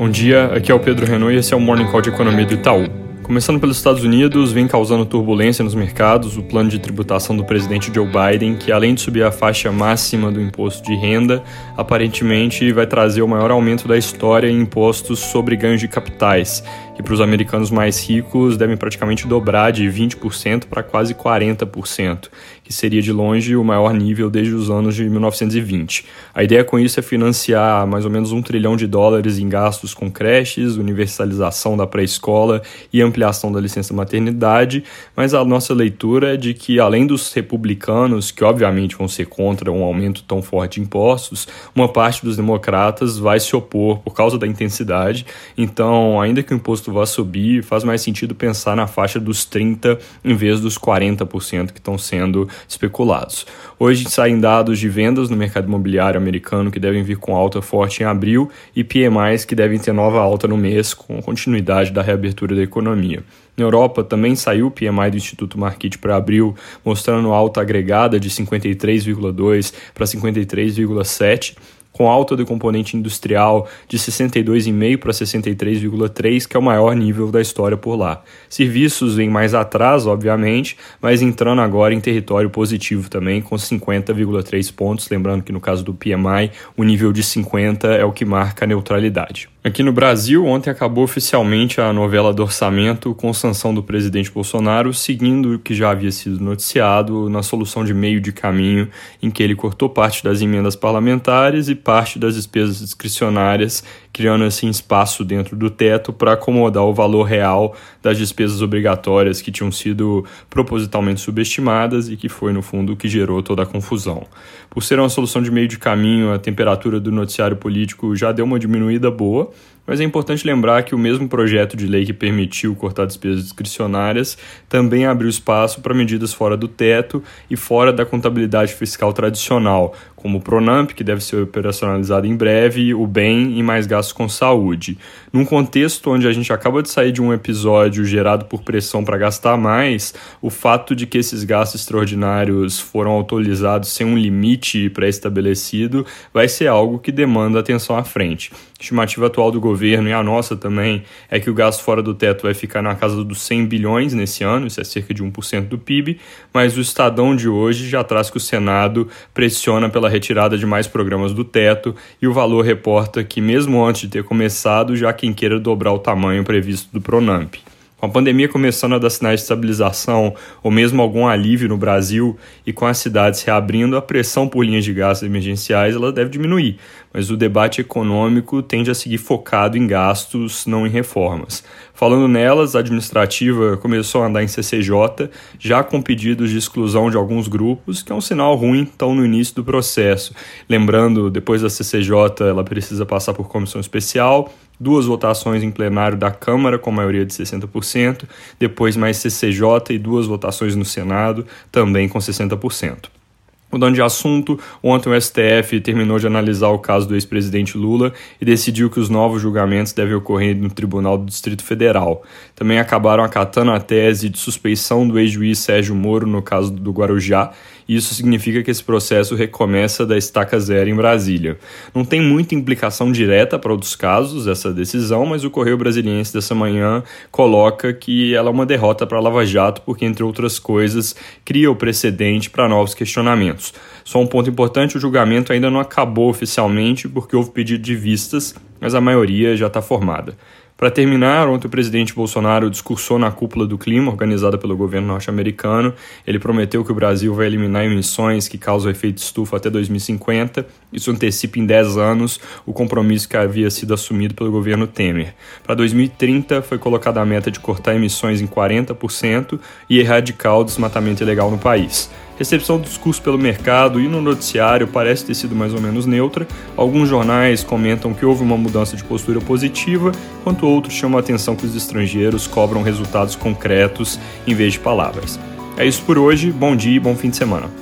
Bom dia, aqui é o Pedro Renault e esse é o Morning Call de Economia do Itaú. Começando pelos Estados Unidos, vem causando turbulência nos mercados o plano de tributação do presidente Joe Biden, que além de subir a faixa máxima do imposto de renda, aparentemente vai trazer o maior aumento da história em impostos sobre ganhos de capitais, que para os americanos mais ricos devem praticamente dobrar de 20% para quase 40%, que seria de longe o maior nível desde os anos de 1920. A ideia com isso é financiar mais ou menos um trilhão de dólares em gastos com creches, universalização da pré-escola e ampliação da licença maternidade, mas a nossa leitura é de que, além dos republicanos, que obviamente vão ser contra um aumento tão forte de impostos, uma parte dos democratas vai se opor por causa da intensidade. Então, ainda que o imposto custo vá subir, faz mais sentido pensar na faixa dos 30% em vez dos 40% que estão sendo especulados. Hoje saem dados de vendas no mercado imobiliário americano que devem vir com alta forte em abril e PMIs que devem ter nova alta no mês, com continuidade da reabertura da economia. Na Europa também saiu o PMI do Instituto Marquette para abril, mostrando alta agregada de 53,2 para 53,7 com alta do componente industrial de 62,5 para 63,3, que é o maior nível da história por lá. Serviços vêm mais atrás, obviamente, mas entrando agora em território positivo também, com 50,3 pontos. Lembrando que no caso do PMI, o nível de 50 é o que marca a neutralidade. Aqui no Brasil, ontem acabou oficialmente a novela do orçamento com sanção do presidente Bolsonaro, seguindo o que já havia sido noticiado na solução de meio de caminho, em que ele cortou parte das emendas parlamentares e parte das despesas discricionárias, criando assim espaço dentro do teto para acomodar o valor real das despesas obrigatórias que tinham sido propositalmente subestimadas e que foi, no fundo, o que gerou toda a confusão. Por ser uma solução de meio de caminho, a temperatura do noticiário político já deu uma diminuída boa mas é importante lembrar que o mesmo projeto de lei que permitiu cortar despesas discricionárias também abriu espaço para medidas fora do teto e fora da contabilidade fiscal tradicional, como o Pronamp, que deve ser operacionalizado em breve, o BEM e mais gastos com saúde. Num contexto onde a gente acaba de sair de um episódio gerado por pressão para gastar mais, o fato de que esses gastos extraordinários foram autorizados sem um limite pré-estabelecido vai ser algo que demanda atenção à frente. A estimativa atual do governo e a nossa também é que o gasto fora do teto vai ficar na casa dos 100 bilhões nesse ano, isso é cerca de 1% do PIB, mas o Estadão de hoje já traz que o Senado pressiona pela retirada de mais programas do teto e o valor reporta que, mesmo antes de ter começado, já quem queira dobrar o tamanho previsto do Pronamp. Com a pandemia começando a dar sinais de estabilização ou mesmo algum alívio no Brasil e com as cidades reabrindo, a pressão por linhas de gastos emergenciais ela deve diminuir, mas o debate econômico tende a seguir focado em gastos, não em reformas. Falando nelas, a administrativa começou a andar em CCJ, já com pedidos de exclusão de alguns grupos, que é um sinal ruim tão no início do processo. Lembrando, depois da CCJ, ela precisa passar por comissão especial, duas votações em plenário da Câmara com maioria de 60%, depois mais CCJ e duas votações no Senado, também com 60%. Mudando de assunto, ontem o STF terminou de analisar o caso do ex-presidente Lula e decidiu que os novos julgamentos devem ocorrer no Tribunal do Distrito Federal. Também acabaram acatando a tese de suspeição do ex-juiz Sérgio Moro no caso do Guarujá, isso significa que esse processo recomeça da estaca zero em Brasília. Não tem muita implicação direta para outros casos essa decisão, mas o Correio Brasiliense dessa manhã coloca que ela é uma derrota para a Lava Jato, porque, entre outras coisas, cria o precedente para novos questionamentos. Só um ponto importante: o julgamento ainda não acabou oficialmente porque houve pedido de vistas, mas a maioria já está formada. Para terminar, ontem o presidente Bolsonaro discursou na cúpula do clima organizada pelo governo norte-americano. Ele prometeu que o Brasil vai eliminar emissões que causam efeito estufa até 2050. Isso antecipa em 10 anos o compromisso que havia sido assumido pelo governo Temer. Para 2030, foi colocada a meta de cortar emissões em 40% e erradicar o desmatamento ilegal no país recepção do discurso pelo mercado e no noticiário parece ter sido mais ou menos neutra. Alguns jornais comentam que houve uma mudança de postura positiva, enquanto outros chamam a atenção que os estrangeiros cobram resultados concretos em vez de palavras. É isso por hoje, bom dia e bom fim de semana.